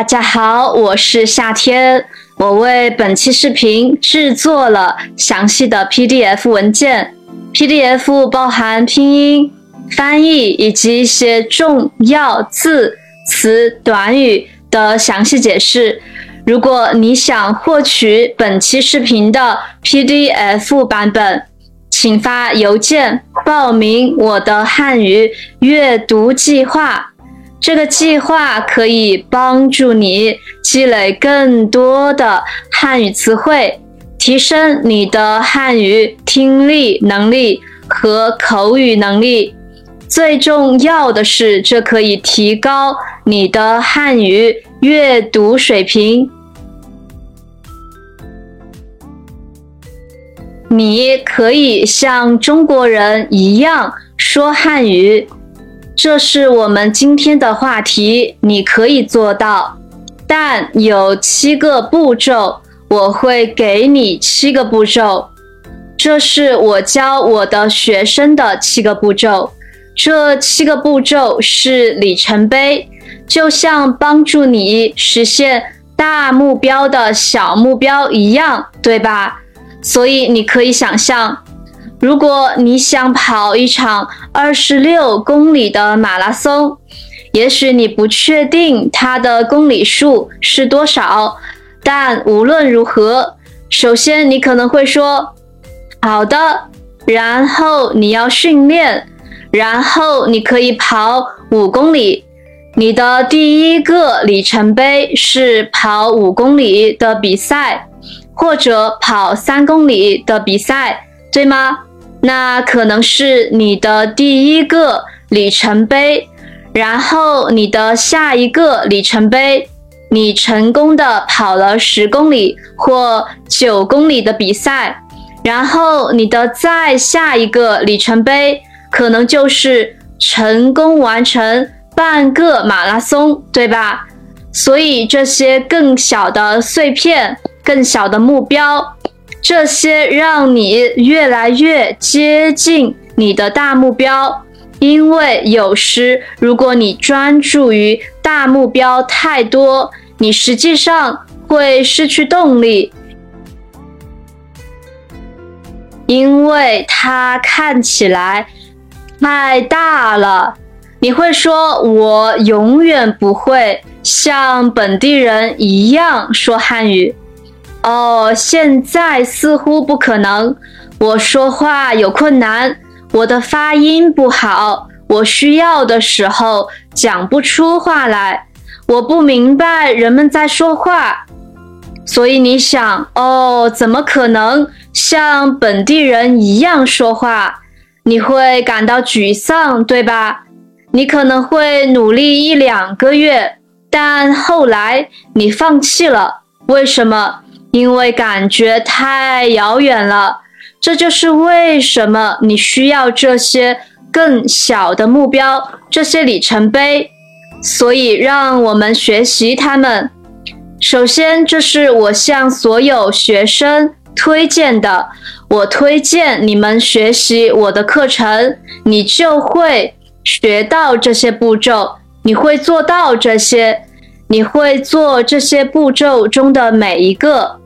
大家好，我是夏天。我为本期视频制作了详细的 PDF 文件，PDF 包含拼音、翻译以及一些重要字词短语的详细解释。如果你想获取本期视频的 PDF 版本，请发邮件报名我的汉语阅读计划。这个计划可以帮助你积累更多的汉语词汇，提升你的汉语听力能力和口语能力。最重要的是，这可以提高你的汉语阅读水平。你可以像中国人一样说汉语。这是我们今天的话题，你可以做到，但有七个步骤，我会给你七个步骤。这是我教我的学生的七个步骤，这七个步骤是里程碑，就像帮助你实现大目标的小目标一样，对吧？所以你可以想象。如果你想跑一场二十六公里的马拉松，也许你不确定它的公里数是多少，但无论如何，首先你可能会说：“好的。”然后你要训练，然后你可以跑五公里。你的第一个里程碑是跑五公里的比赛，或者跑三公里的比赛，对吗？那可能是你的第一个里程碑，然后你的下一个里程碑，你成功的跑了十公里或九公里的比赛，然后你的再下一个里程碑，可能就是成功完成半个马拉松，对吧？所以这些更小的碎片，更小的目标。这些让你越来越接近你的大目标，因为有时如果你专注于大目标太多，你实际上会失去动力，因为它看起来太大了。你会说：“我永远不会像本地人一样说汉语。”哦，现在似乎不可能。我说话有困难，我的发音不好，我需要的时候讲不出话来。我不明白人们在说话，所以你想，哦，怎么可能像本地人一样说话？你会感到沮丧，对吧？你可能会努力一两个月，但后来你放弃了。为什么？因为感觉太遥远了，这就是为什么你需要这些更小的目标，这些里程碑。所以，让我们学习他们。首先，这是我向所有学生推荐的。我推荐你们学习我的课程，你就会学到这些步骤，你会做到这些，你会做这些步骤中的每一个。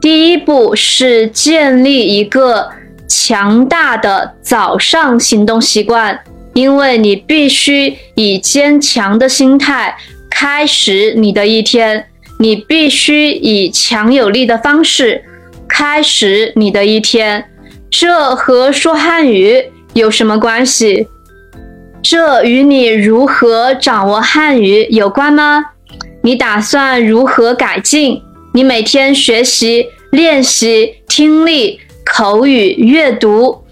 第一步是建立一个强大的早上行动习惯，因为你必须以坚强的心态开始你的一天，你必须以强有力的方式开始你的一天。这和说汉语有什么关系？这与你如何掌握汉语有关吗？你打算如何改进？你每天学习、练习听力、口语、阅读，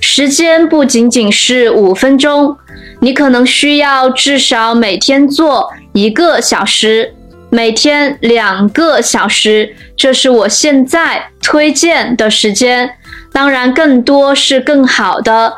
时间不仅仅是五分钟，你可能需要至少每天做一个小时，每天两个小时，这是我现在推荐的时间。当然，更多是更好的，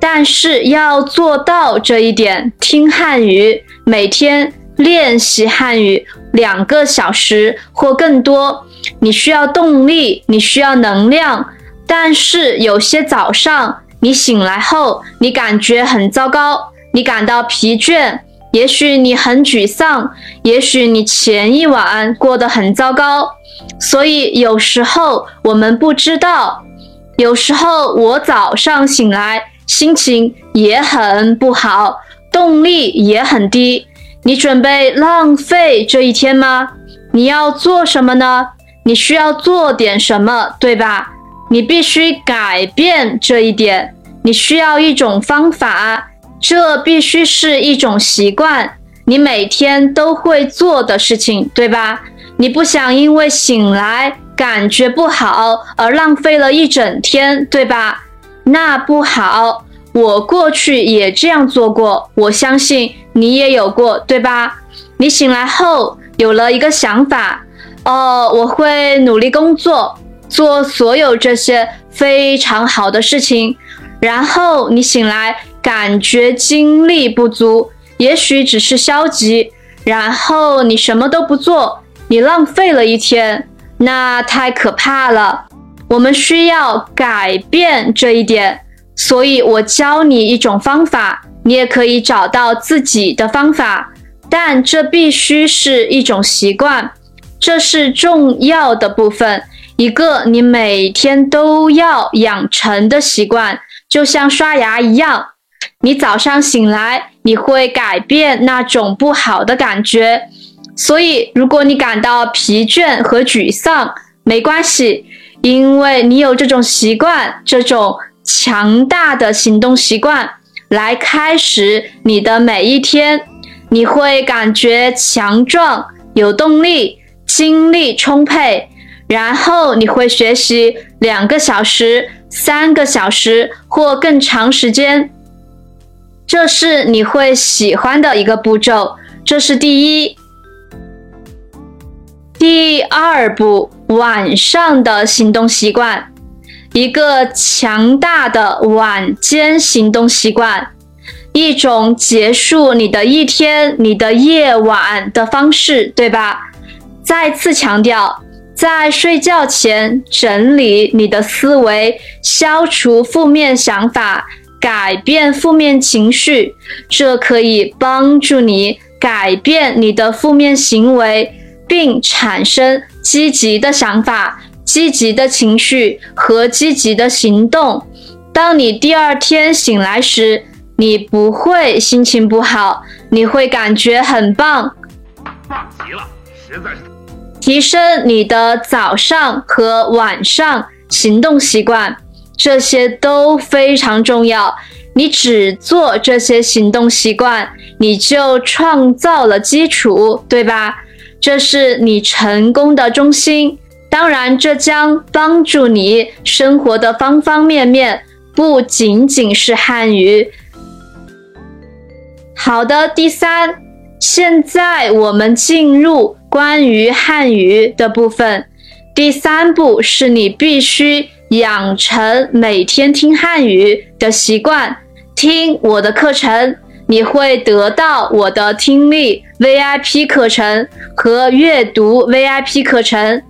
但是要做到这一点，听汉语，每天。练习汉语两个小时或更多，你需要动力，你需要能量。但是有些早上你醒来后，你感觉很糟糕，你感到疲倦，也许你很沮丧，也许你前一晚过得很糟糕，所以有时候我们不知道。有时候我早上醒来心情也很不好，动力也很低。你准备浪费这一天吗？你要做什么呢？你需要做点什么，对吧？你必须改变这一点。你需要一种方法，这必须是一种习惯，你每天都会做的事情，对吧？你不想因为醒来。感觉不好而浪费了一整天，对吧？那不好。我过去也这样做过，我相信你也有过，对吧？你醒来后有了一个想法，哦，我会努力工作，做所有这些非常好的事情。然后你醒来感觉精力不足，也许只是消极。然后你什么都不做，你浪费了一天。那太可怕了，我们需要改变这一点。所以我教你一种方法，你也可以找到自己的方法，但这必须是一种习惯，这是重要的部分，一个你每天都要养成的习惯，就像刷牙一样。你早上醒来，你会改变那种不好的感觉。所以，如果你感到疲倦和沮丧，没关系，因为你有这种习惯，这种强大的行动习惯来开始你的每一天，你会感觉强壮、有动力、精力充沛，然后你会学习两个小时、三个小时或更长时间，这是你会喜欢的一个步骤。这是第一。第二步，晚上的行动习惯，一个强大的晚间行动习惯，一种结束你的一天、你的夜晚的方式，对吧？再次强调，在睡觉前整理你的思维，消除负面想法，改变负面情绪，这可以帮助你改变你的负面行为。并产生积极的想法、积极的情绪和积极的行动。当你第二天醒来时，你不会心情不好，你会感觉很棒。棒极了，实在是。提升你的早上和晚上行动习惯，这些都非常重要。你只做这些行动习惯，你就创造了基础，对吧？这是你成功的中心，当然，这将帮助你生活的方方面面，不仅仅是汉语。好的，第三，现在我们进入关于汉语的部分。第三步是你必须养成每天听汉语的习惯，听我的课程。你会得到我的听力 VIP 课程和阅读 VIP 课程。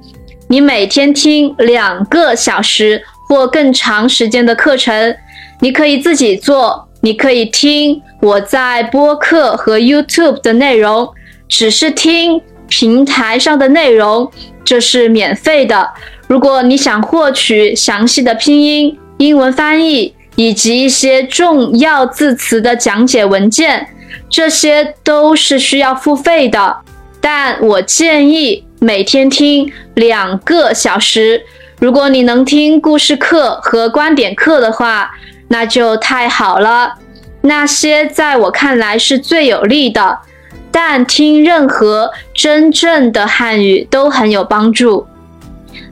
你每天听两个小时或更长时间的课程，你可以自己做，你可以听我在播客和 YouTube 的内容，只是听平台上的内容，这是免费的。如果你想获取详细的拼音、英文翻译。以及一些重要字词的讲解文件，这些都是需要付费的。但我建议每天听两个小时。如果你能听故事课和观点课的话，那就太好了。那些在我看来是最有利的。但听任何真正的汉语都很有帮助。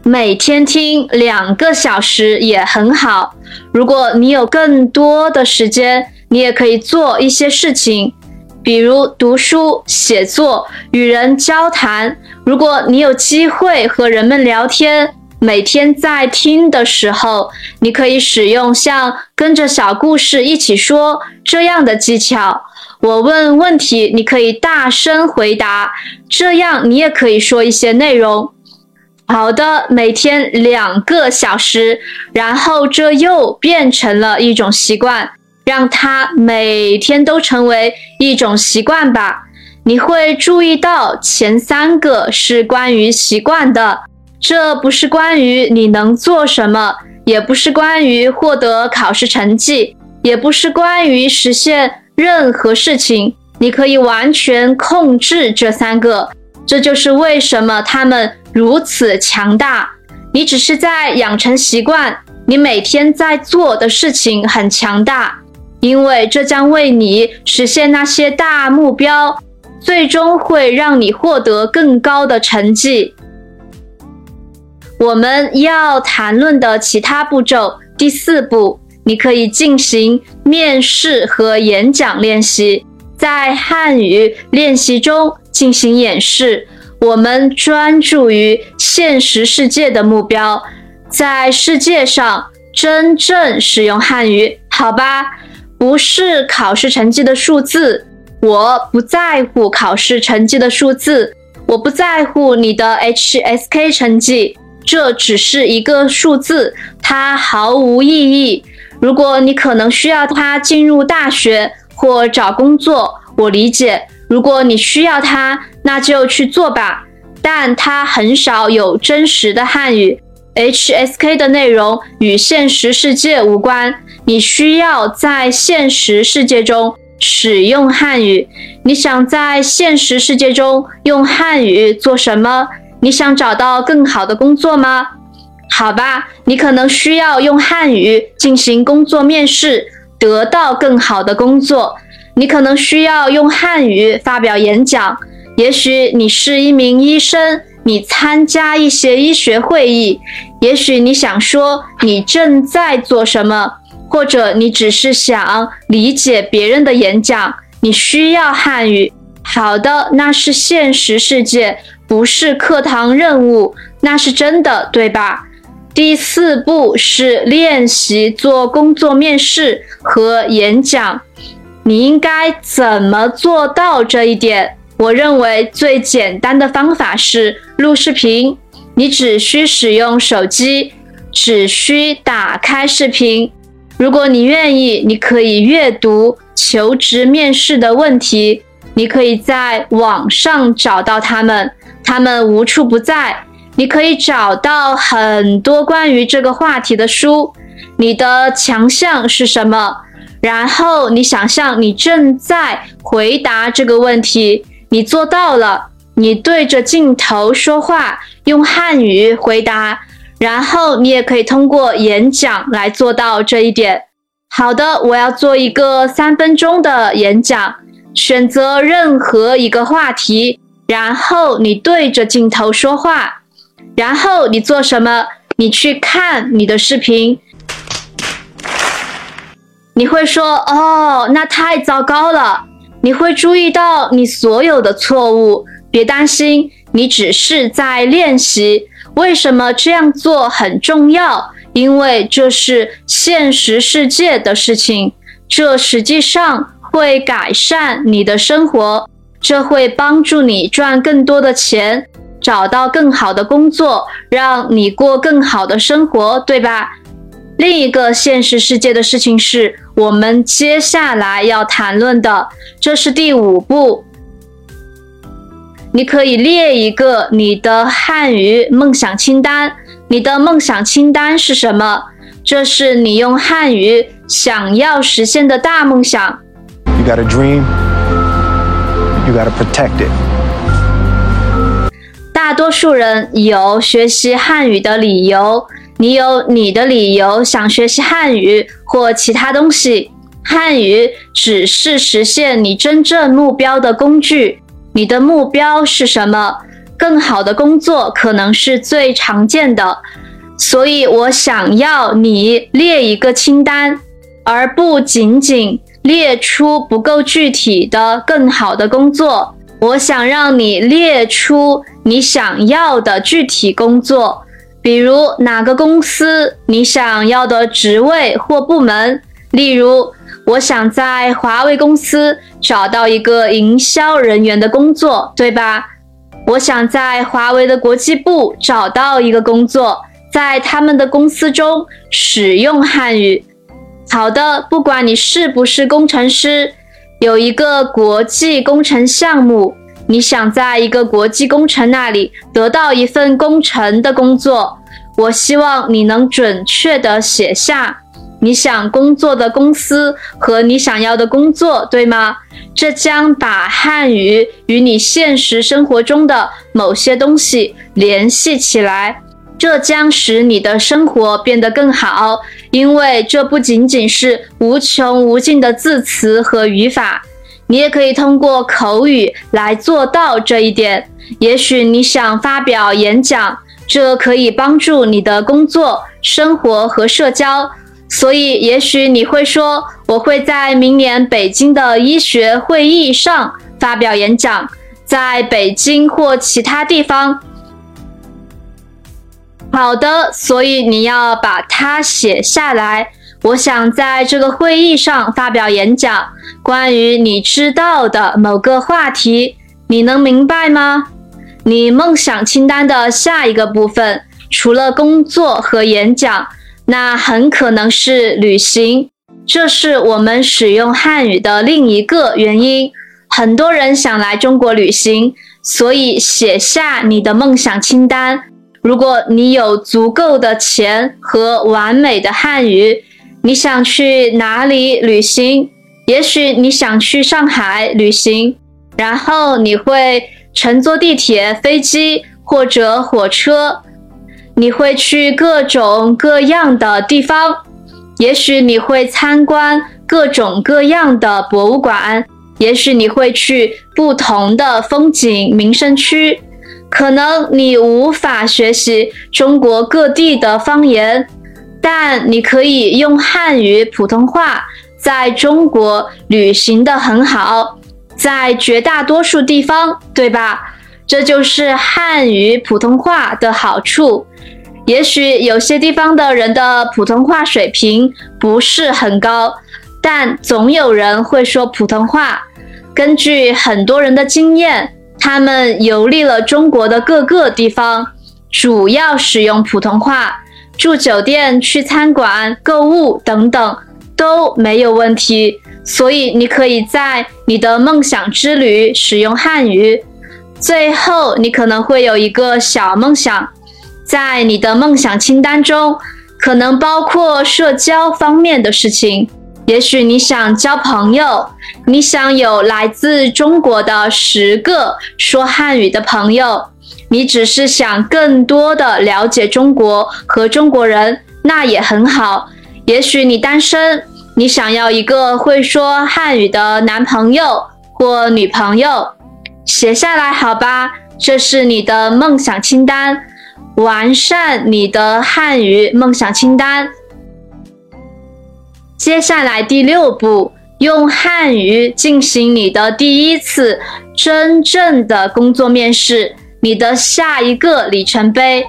每天听两个小时也很好。如果你有更多的时间，你也可以做一些事情，比如读书、写作、与人交谈。如果你有机会和人们聊天，每天在听的时候，你可以使用像跟着小故事一起说这样的技巧。我问问题，你可以大声回答，这样你也可以说一些内容。好的，每天两个小时，然后这又变成了一种习惯。让它每天都成为一种习惯吧。你会注意到前三个是关于习惯的，这不是关于你能做什么，也不是关于获得考试成绩，也不是关于实现任何事情。你可以完全控制这三个，这就是为什么他们如此强大。你只是在养成习惯，你每天在做的事情很强大，因为这将为你实现那些大目标。最终会让你获得更高的成绩。我们要谈论的其他步骤，第四步，你可以进行面试和演讲练习，在汉语练习中进行演示。我们专注于现实世界的目标，在世界上真正使用汉语，好吧？不是考试成绩的数字。我不在乎考试成绩的数字，我不在乎你的 HSK 成绩，这只是一个数字，它毫无意义。如果你可能需要它进入大学或找工作，我理解。如果你需要它，那就去做吧。但它很少有真实的汉语，HSK 的内容与现实世界无关。你需要在现实世界中。使用汉语，你想在现实世界中用汉语做什么？你想找到更好的工作吗？好吧，你可能需要用汉语进行工作面试，得到更好的工作。你可能需要用汉语发表演讲。也许你是一名医生，你参加一些医学会议。也许你想说你正在做什么。或者你只是想理解别人的演讲，你需要汉语。好的，那是现实世界，不是课堂任务，那是真的，对吧？第四步是练习做工作面试和演讲。你应该怎么做到这一点？我认为最简单的方法是录视频。你只需使用手机，只需打开视频。如果你愿意，你可以阅读求职面试的问题，你可以在网上找到他们，他们无处不在。你可以找到很多关于这个话题的书。你的强项是什么？然后你想象你正在回答这个问题，你做到了。你对着镜头说话，用汉语回答。然后你也可以通过演讲来做到这一点。好的，我要做一个三分钟的演讲，选择任何一个话题，然后你对着镜头说话。然后你做什么？你去看你的视频，你会说：“哦，那太糟糕了。”你会注意到你所有的错误。别担心，你只是在练习。为什么这样做很重要？因为这是现实世界的事情，这实际上会改善你的生活，这会帮助你赚更多的钱，找到更好的工作，让你过更好的生活，对吧？另一个现实世界的事情是我们接下来要谈论的，这是第五步。你可以列一个你的汉语梦想清单。你的梦想清单是什么？这是你用汉语想要实现的大梦想。You got a dream. You got to protect it. 大多数人有学习汉语的理由，你有你的理由想学习汉语或其他东西。汉语只是实现你真正目标的工具。你的目标是什么？更好的工作可能是最常见的，所以我想要你列一个清单，而不仅仅列出不够具体的更好的工作。我想让你列出你想要的具体工作，比如哪个公司你想要的职位或部门。例如，我想在华为公司找到一个营销人员的工作，对吧？我想在华为的国际部找到一个工作，在他们的公司中使用汉语。好的，不管你是不是工程师，有一个国际工程项目，你想在一个国际工程那里得到一份工程的工作，我希望你能准确的写下你想工作的公司和你想要的工作，对吗？这将把汉语与你现实生活中的某些东西联系起来。这将使你的生活变得更好，因为这不仅仅是无穷无尽的字词和语法，你也可以通过口语来做到这一点。也许你想发表演讲，这可以帮助你的工作、生活和社交。所以，也许你会说：“我会在明年北京的医学会议上发表演讲，在北京或其他地方。”好的，所以你要把它写下来。我想在这个会议上发表演讲，关于你知道的某个话题，你能明白吗？你梦想清单的下一个部分，除了工作和演讲，那很可能是旅行。这是我们使用汉语的另一个原因。很多人想来中国旅行，所以写下你的梦想清单。如果你有足够的钱和完美的汉语，你想去哪里旅行？也许你想去上海旅行，然后你会乘坐地铁、飞机或者火车，你会去各种各样的地方。也许你会参观各种各样的博物馆，也许你会去不同的风景名胜区。可能你无法学习中国各地的方言，但你可以用汉语普通话在中国旅行的很好，在绝大多数地方，对吧？这就是汉语普通话的好处。也许有些地方的人的普通话水平不是很高，但总有人会说普通话。根据很多人的经验。他们游历了中国的各个地方，主要使用普通话，住酒店、去餐馆、购物等等都没有问题。所以你可以在你的梦想之旅使用汉语。最后，你可能会有一个小梦想，在你的梦想清单中可能包括社交方面的事情。也许你想交朋友，你想有来自中国的十个说汉语的朋友，你只是想更多的了解中国和中国人，那也很好。也许你单身，你想要一个会说汉语的男朋友或女朋友，写下来好吧，这是你的梦想清单，完善你的汉语梦想清单。接下来第六步，用汉语进行你的第一次真正的工作面试。你的下一个里程碑，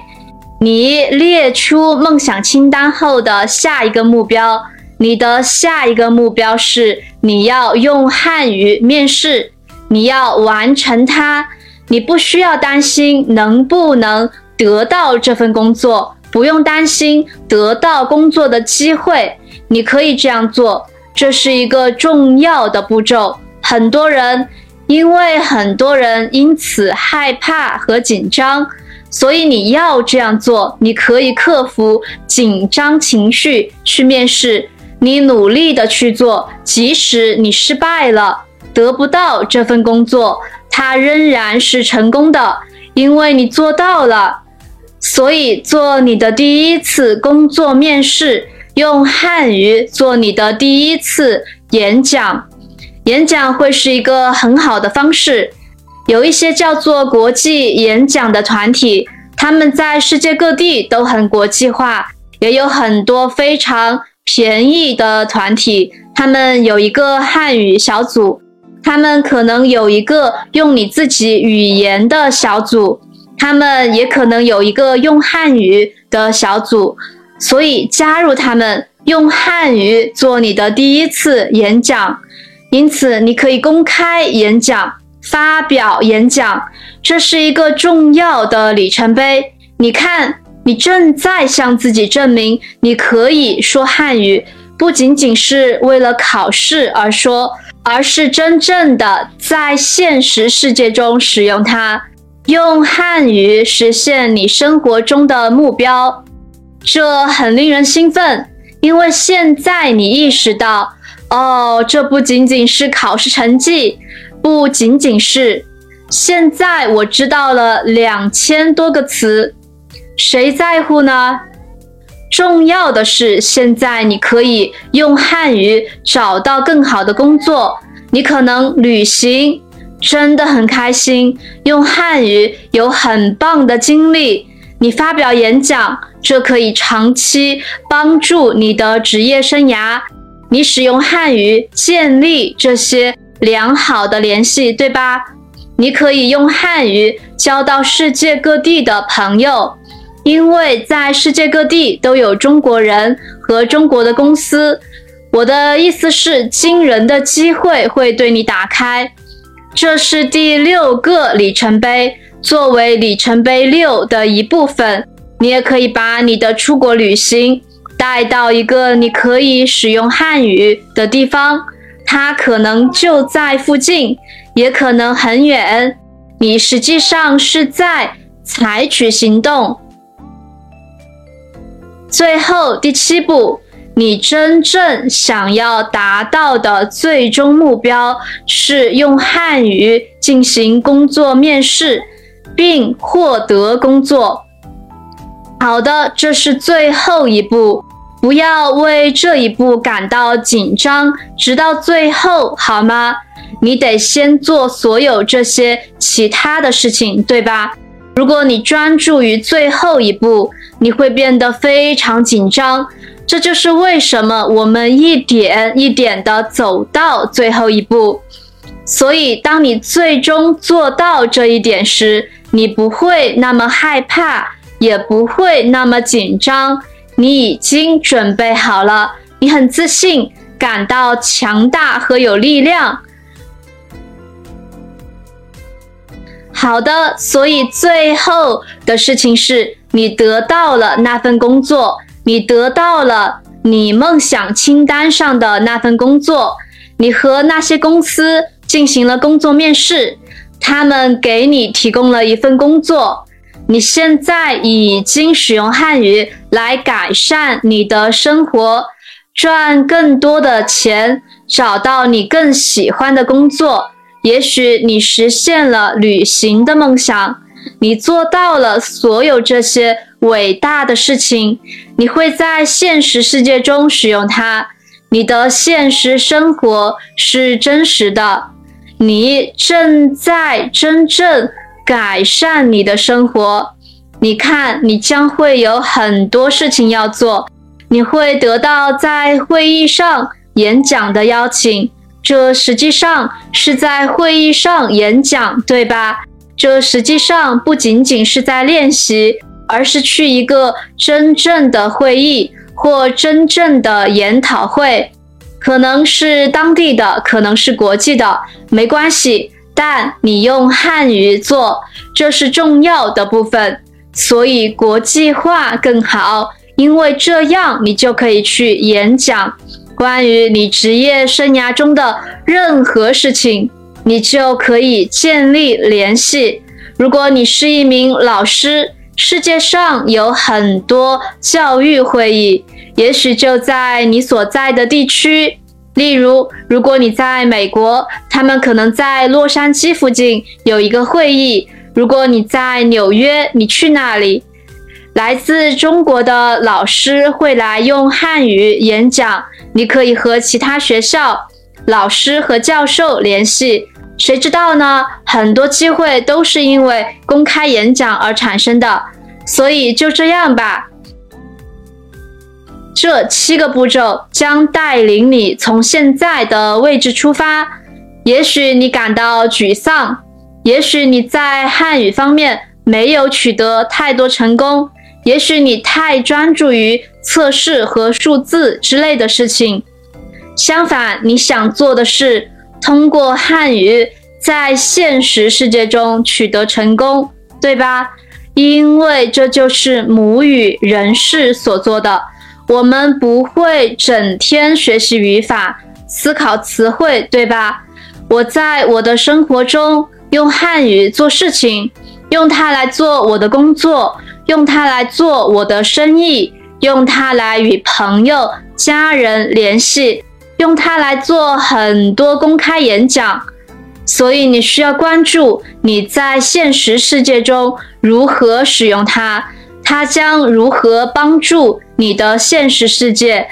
你列出梦想清单后的下一个目标。你的下一个目标是你要用汉语面试，你要完成它。你不需要担心能不能得到这份工作，不用担心得到工作的机会。你可以这样做，这是一个重要的步骤。很多人因为很多人因此害怕和紧张，所以你要这样做。你可以克服紧张情绪去面试，你努力的去做，即使你失败了，得不到这份工作，它仍然是成功的，因为你做到了。所以做你的第一次工作面试。用汉语做你的第一次演讲，演讲会是一个很好的方式。有一些叫做国际演讲的团体，他们在世界各地都很国际化，也有很多非常便宜的团体。他们有一个汉语小组，他们可能有一个用你自己语言的小组，他们也可能有一个用汉语的小组。所以加入他们，用汉语做你的第一次演讲，因此你可以公开演讲、发表演讲，这是一个重要的里程碑。你看，你正在向自己证明你可以说汉语，不仅仅是为了考试而说，而是真正的在现实世界中使用它，用汉语实现你生活中的目标。这很令人兴奋，因为现在你意识到，哦，这不仅仅是考试成绩，不仅仅是。现在我知道了两千多个词，谁在乎呢？重要的是，现在你可以用汉语找到更好的工作。你可能旅行，真的很开心，用汉语有很棒的经历。你发表演讲，这可以长期帮助你的职业生涯。你使用汉语建立这些良好的联系，对吧？你可以用汉语交到世界各地的朋友。因为在世界各地都有中国人和中国的公司，我的意思是，惊人的机会会对你打开。这是第六个里程碑，作为里程碑六的一部分，你也可以把你的出国旅行带到一个你可以使用汉语的地方，它可能就在附近，也可能很远。你实际上是在采取行动。最后第七步，你真正想要达到的最终目标是用汉语进行工作面试，并获得工作。好的，这是最后一步，不要为这一步感到紧张，直到最后，好吗？你得先做所有这些其他的事情，对吧？如果你专注于最后一步，你会变得非常紧张，这就是为什么我们一点一点的走到最后一步。所以，当你最终做到这一点时，你不会那么害怕，也不会那么紧张。你已经准备好了，你很自信，感到强大和有力量。好的，所以最后的事情是。你得到了那份工作，你得到了你梦想清单上的那份工作，你和那些公司进行了工作面试，他们给你提供了一份工作，你现在已经使用汉语来改善你的生活，赚更多的钱，找到你更喜欢的工作，也许你实现了旅行的梦想。你做到了所有这些伟大的事情，你会在现实世界中使用它。你的现实生活是真实的，你正在真正改善你的生活。你看，你将会有很多事情要做，你会得到在会议上演讲的邀请，这实际上是在会议上演讲，对吧？这实际上不仅仅是在练习，而是去一个真正的会议或真正的研讨会，可能是当地的，可能是国际的，没关系。但你用汉语做，这是重要的部分，所以国际化更好，因为这样你就可以去演讲关于你职业生涯中的任何事情。你就可以建立联系。如果你是一名老师，世界上有很多教育会议，也许就在你所在的地区。例如，如果你在美国，他们可能在洛杉矶附近有一个会议；如果你在纽约，你去那里，来自中国的老师会来用汉语演讲。你可以和其他学校老师和教授联系。谁知道呢？很多机会都是因为公开演讲而产生的，所以就这样吧。这七个步骤将带领你从现在的位置出发。也许你感到沮丧，也许你在汉语方面没有取得太多成功，也许你太专注于测试和数字之类的事情。相反，你想做的是。通过汉语在现实世界中取得成功，对吧？因为这就是母语人士所做的。我们不会整天学习语法、思考词汇，对吧？我在我的生活中用汉语做事情，用它来做我的工作，用它来做我的生意，用它来与朋友、家人联系，用它来做很多公开演讲。所以你需要关注你在现实世界中如何使用它，它将如何帮助你的现实世界。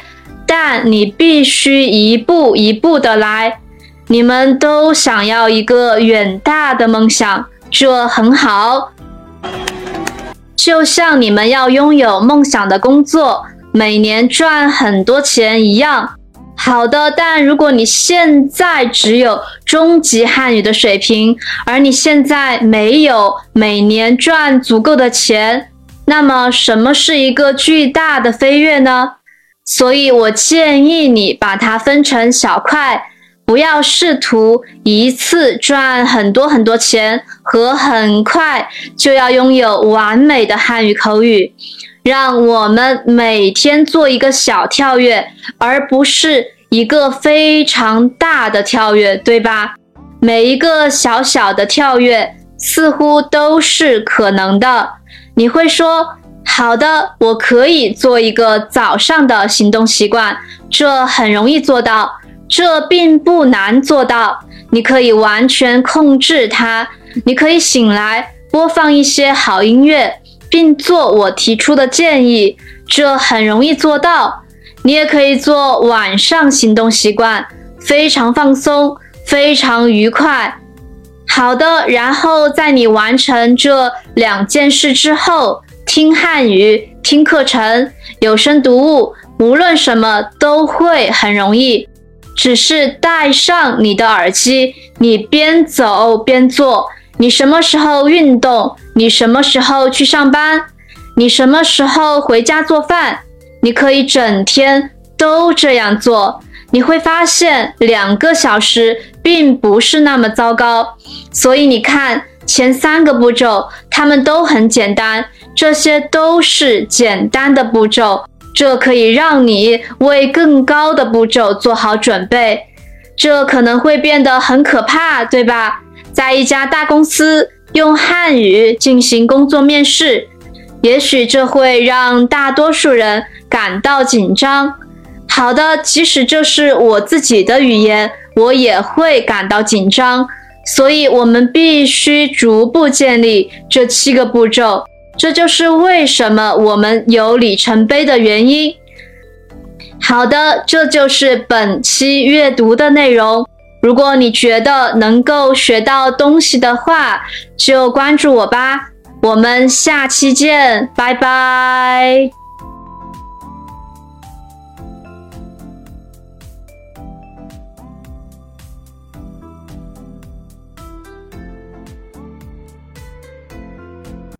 但你必须一步一步的来。你们都想要一个远大的梦想，这很好。就像你们要拥有梦想的工作，每年赚很多钱一样。好的，但如果你现在只有中级汉语的水平，而你现在没有每年赚足够的钱，那么什么是一个巨大的飞跃呢？所以我建议你把它分成小块。不要试图一次赚很多很多钱和很快就要拥有完美的汉语口语。让我们每天做一个小跳跃，而不是一个非常大的跳跃，对吧？每一个小小的跳跃似乎都是可能的。你会说：“好的，我可以做一个早上的行动习惯，这很容易做到。”这并不难做到，你可以完全控制它。你可以醒来，播放一些好音乐，并做我提出的建议，这很容易做到。你也可以做晚上行动习惯，非常放松，非常愉快。好的，然后在你完成这两件事之后，听汉语、听课程、有声读物，无论什么都会很容易。只是戴上你的耳机，你边走边做。你什么时候运动？你什么时候去上班？你什么时候回家做饭？你可以整天都这样做。你会发现两个小时并不是那么糟糕。所以你看，前三个步骤它们都很简单，这些都是简单的步骤。这可以让你为更高的步骤做好准备。这可能会变得很可怕，对吧？在一家大公司用汉语进行工作面试，也许这会让大多数人感到紧张。好的，即使这是我自己的语言，我也会感到紧张。所以，我们必须逐步建立这七个步骤。这就是为什么我们有里程碑的原因。好的，这就是本期阅读的内容。如果你觉得能够学到东西的话，就关注我吧。我们下期见，拜拜。